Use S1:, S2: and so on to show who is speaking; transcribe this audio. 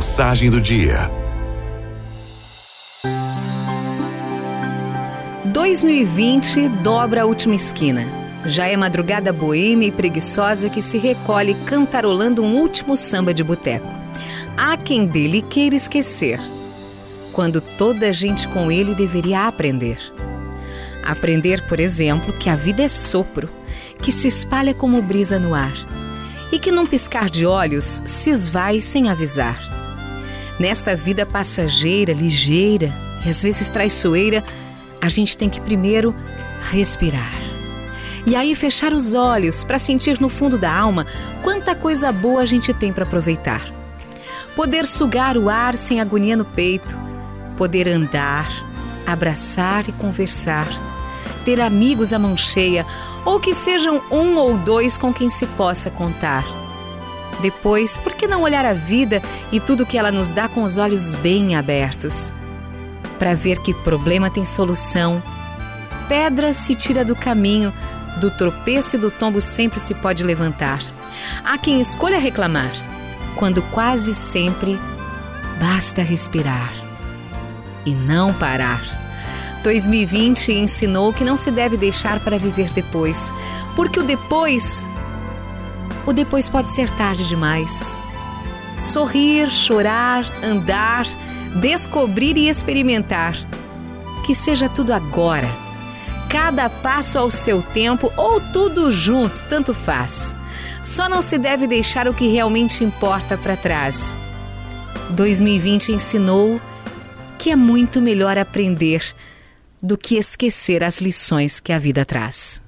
S1: Mensagem do dia.
S2: 2020 dobra a última esquina. Já é madrugada boêmia e preguiçosa que se recolhe cantarolando um último samba de boteco. Há quem dele queira esquecer, quando toda a gente com ele deveria aprender. Aprender, por exemplo, que a vida é sopro, que se espalha como brisa no ar e que num piscar de olhos se esvai sem avisar. Nesta vida passageira, ligeira e às vezes traiçoeira, a gente tem que primeiro respirar. E aí fechar os olhos para sentir no fundo da alma quanta coisa boa a gente tem para aproveitar. Poder sugar o ar sem agonia no peito, poder andar, abraçar e conversar, ter amigos à mão cheia ou que sejam um ou dois com quem se possa contar. Depois, por que não olhar a vida e tudo que ela nos dá com os olhos bem abertos? Para ver que problema tem solução. Pedra se tira do caminho, do tropeço e do tombo sempre se pode levantar. Há quem escolha reclamar, quando quase sempre basta respirar e não parar. 2020 ensinou que não se deve deixar para viver depois, porque o depois. O depois pode ser tarde demais. Sorrir, chorar, andar, descobrir e experimentar. Que seja tudo agora. Cada passo ao seu tempo ou tudo junto, tanto faz. Só não se deve deixar o que realmente importa para trás. 2020 ensinou que é muito melhor aprender do que esquecer as lições que a vida traz.